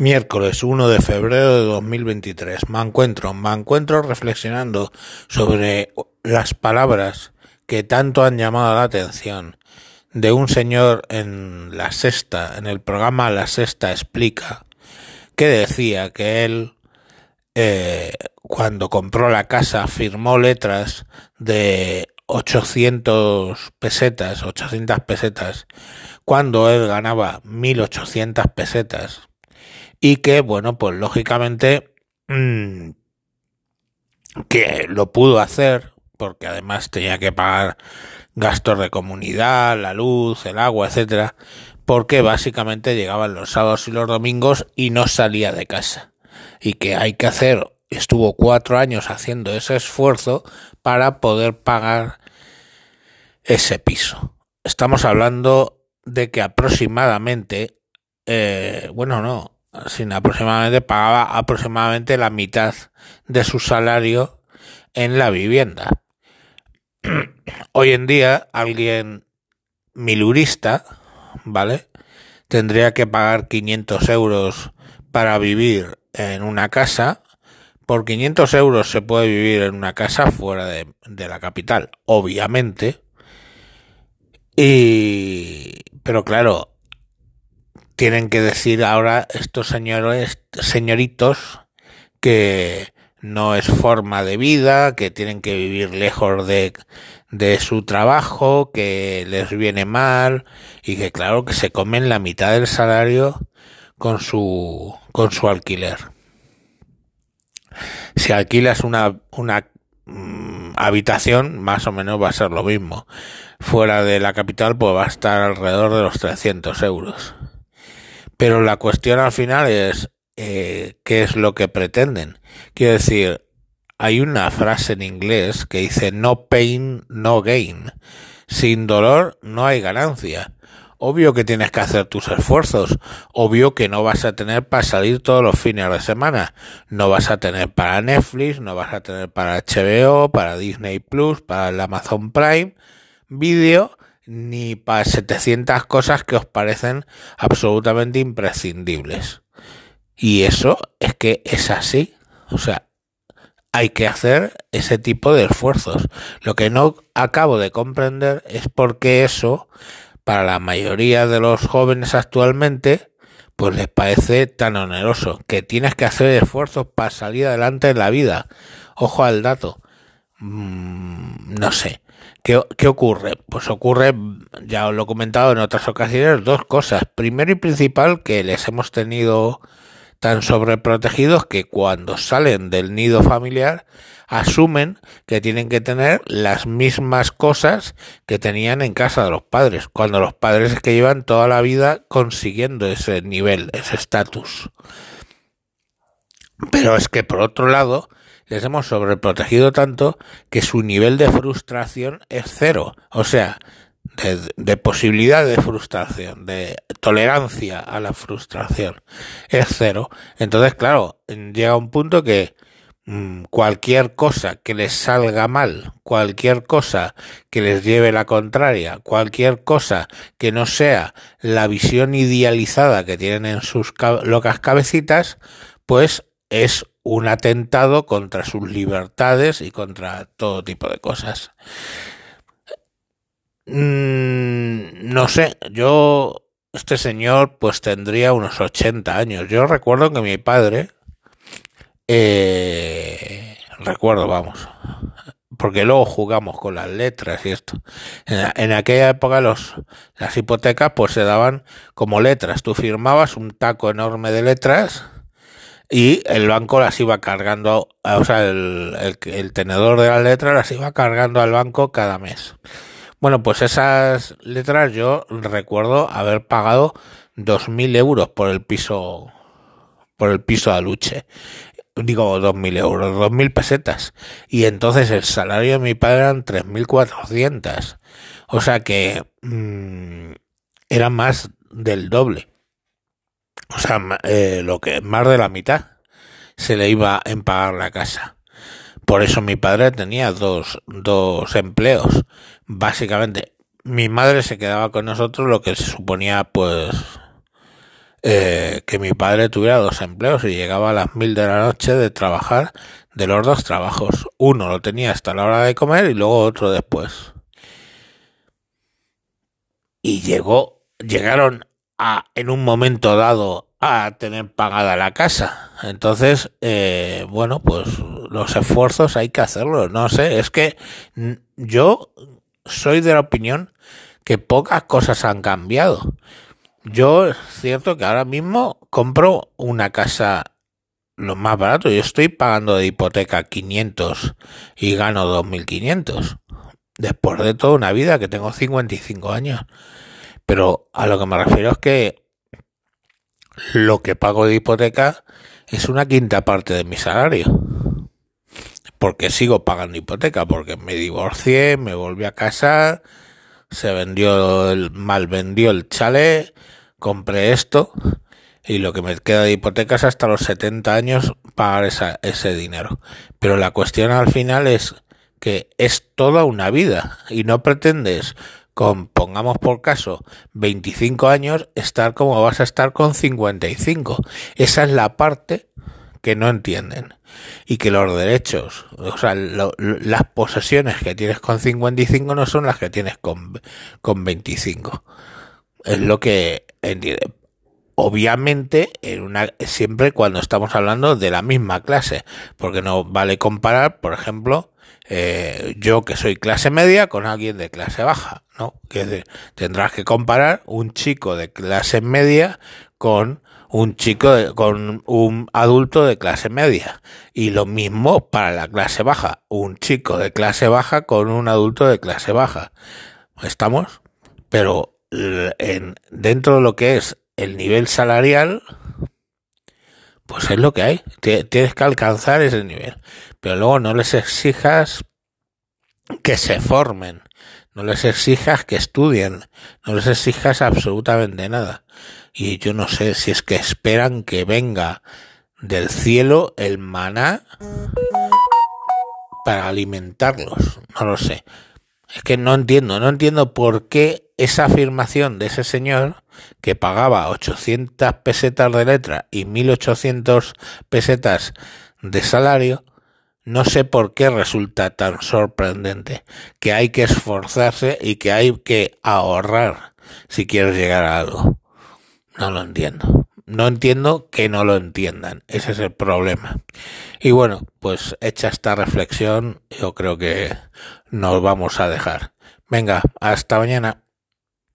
Miércoles 1 de febrero de 2023. Me encuentro, me encuentro reflexionando sobre las palabras que tanto han llamado la atención de un señor en La Sexta, en el programa La Sexta Explica, que decía que él, eh, cuando compró la casa, firmó letras de 800 pesetas, 800 pesetas, cuando él ganaba 1800 pesetas y que, bueno, pues lógicamente mmm, que lo pudo hacer porque además tenía que pagar gastos de comunidad, la luz, el agua, etcétera, porque básicamente llegaban los sábados y los domingos y no salía de casa. Y que hay que hacer, estuvo cuatro años haciendo ese esfuerzo para poder pagar ese piso. Estamos hablando de que aproximadamente, eh, bueno, no, sin aproximadamente pagaba aproximadamente la mitad de su salario en la vivienda. Hoy en día alguien milurista, ¿vale? Tendría que pagar 500 euros para vivir en una casa. Por 500 euros se puede vivir en una casa fuera de, de la capital, obviamente. Y, pero claro, tienen que decir ahora estos señores, señoritos, que no es forma de vida, que tienen que vivir lejos de, de su trabajo, que les viene mal y que claro que se comen la mitad del salario con su, con su alquiler. Si alquilas una, una mm, habitación, más o menos va a ser lo mismo. Fuera de la capital, pues va a estar alrededor de los 300 euros. Pero la cuestión al final es eh, qué es lo que pretenden. Quiero decir, hay una frase en inglés que dice no pain, no gain. Sin dolor no hay ganancia. Obvio que tienes que hacer tus esfuerzos. Obvio que no vas a tener para salir todos los fines de semana. No vas a tener para Netflix, no vas a tener para HBO, para Disney Plus, para el Amazon Prime Video ni para 700 cosas que os parecen absolutamente imprescindibles. Y eso es que es así. O sea, hay que hacer ese tipo de esfuerzos. Lo que no acabo de comprender es por qué eso, para la mayoría de los jóvenes actualmente, pues les parece tan oneroso. Que tienes que hacer esfuerzos para salir adelante en la vida. Ojo al dato. Mm, no sé. ¿Qué, ¿Qué, ocurre? Pues ocurre, ya os lo he comentado en otras ocasiones, dos cosas. Primero y principal, que les hemos tenido tan sobreprotegidos que cuando salen del nido familiar asumen que tienen que tener las mismas cosas que tenían en casa de los padres, cuando los padres es que llevan toda la vida consiguiendo ese nivel, ese estatus. Pero es que por otro lado, les hemos sobreprotegido tanto que su nivel de frustración es cero. O sea, de, posibilidad de frustración, de tolerancia a la frustración, es cero. Entonces, claro, llega un punto que mmm, cualquier cosa que les salga mal, cualquier cosa que les lleve la contraria, cualquier cosa que no sea la visión idealizada que tienen en sus locas cabecitas, pues es un atentado contra sus libertades y contra todo tipo de cosas. Mm, no sé, yo, este señor pues tendría unos 80 años. Yo recuerdo que mi padre, eh, recuerdo, vamos, porque luego jugamos con las letras y esto. En, en, aquella época los, las hipotecas pues se daban como letras. Tú firmabas un taco enorme de letras y el banco las iba cargando, o sea, el, el, tenedor de las letras las iba cargando al banco cada mes. Bueno, pues esas letras yo recuerdo haber pagado dos mil euros por el piso, por el piso de Aluche. Digo dos mil euros, dos mil pesetas. Y entonces el salario de mi padre eran tres mil cuatrocientas. O sea que mmm, era más del doble. O sea, eh, lo que más de la mitad se le iba en pagar la casa. Por eso mi padre tenía dos, dos empleos. Básicamente, mi madre se quedaba con nosotros lo que se suponía, pues, eh, que mi padre tuviera dos empleos y llegaba a las mil de la noche de trabajar de los dos trabajos. Uno lo tenía hasta la hora de comer y luego otro después. Y llegó, llegaron a, en un momento dado a tener pagada la casa. Entonces, eh, bueno, pues los esfuerzos hay que hacerlos. No sé, es que yo soy de la opinión que pocas cosas han cambiado. Yo es cierto que ahora mismo compro una casa lo más barato. Yo estoy pagando de hipoteca 500 y gano 2500. Después de toda una vida que tengo 55 años. Pero a lo que me refiero es que lo que pago de hipoteca es una quinta parte de mi salario. Porque sigo pagando hipoteca, porque me divorcié, me volví a casar, se vendió el, mal vendió el chalet, compré esto y lo que me queda de hipotecas hasta los 70 años pagar esa, ese dinero. Pero la cuestión al final es que es toda una vida y no pretendes con, pongamos por caso, 25 años, estar como vas a estar con 55. Esa es la parte que no entienden. Y que los derechos, o sea, las posesiones que tienes con 55 no son las que tienes con, con 25. Es lo que obviamente en una siempre cuando estamos hablando de la misma clase porque no vale comparar por ejemplo eh, yo que soy clase media con alguien de clase baja no que tendrás que comparar un chico de clase media con un chico con un adulto de clase media y lo mismo para la clase baja un chico de clase baja con un adulto de clase baja estamos pero en, dentro de lo que es el nivel salarial, pues es lo que hay. Tienes que alcanzar ese nivel. Pero luego no les exijas que se formen, no les exijas que estudien, no les exijas absolutamente nada. Y yo no sé si es que esperan que venga del cielo el maná para alimentarlos. No lo sé. Es que no entiendo, no entiendo por qué esa afirmación de ese señor que pagaba 800 pesetas de letra y 1800 pesetas de salario, no sé por qué resulta tan sorprendente que hay que esforzarse y que hay que ahorrar si quieres llegar a algo. No lo entiendo. No entiendo que no lo entiendan. Ese es el problema. Y bueno, pues hecha esta reflexión, yo creo que nos vamos a dejar. Venga, hasta mañana.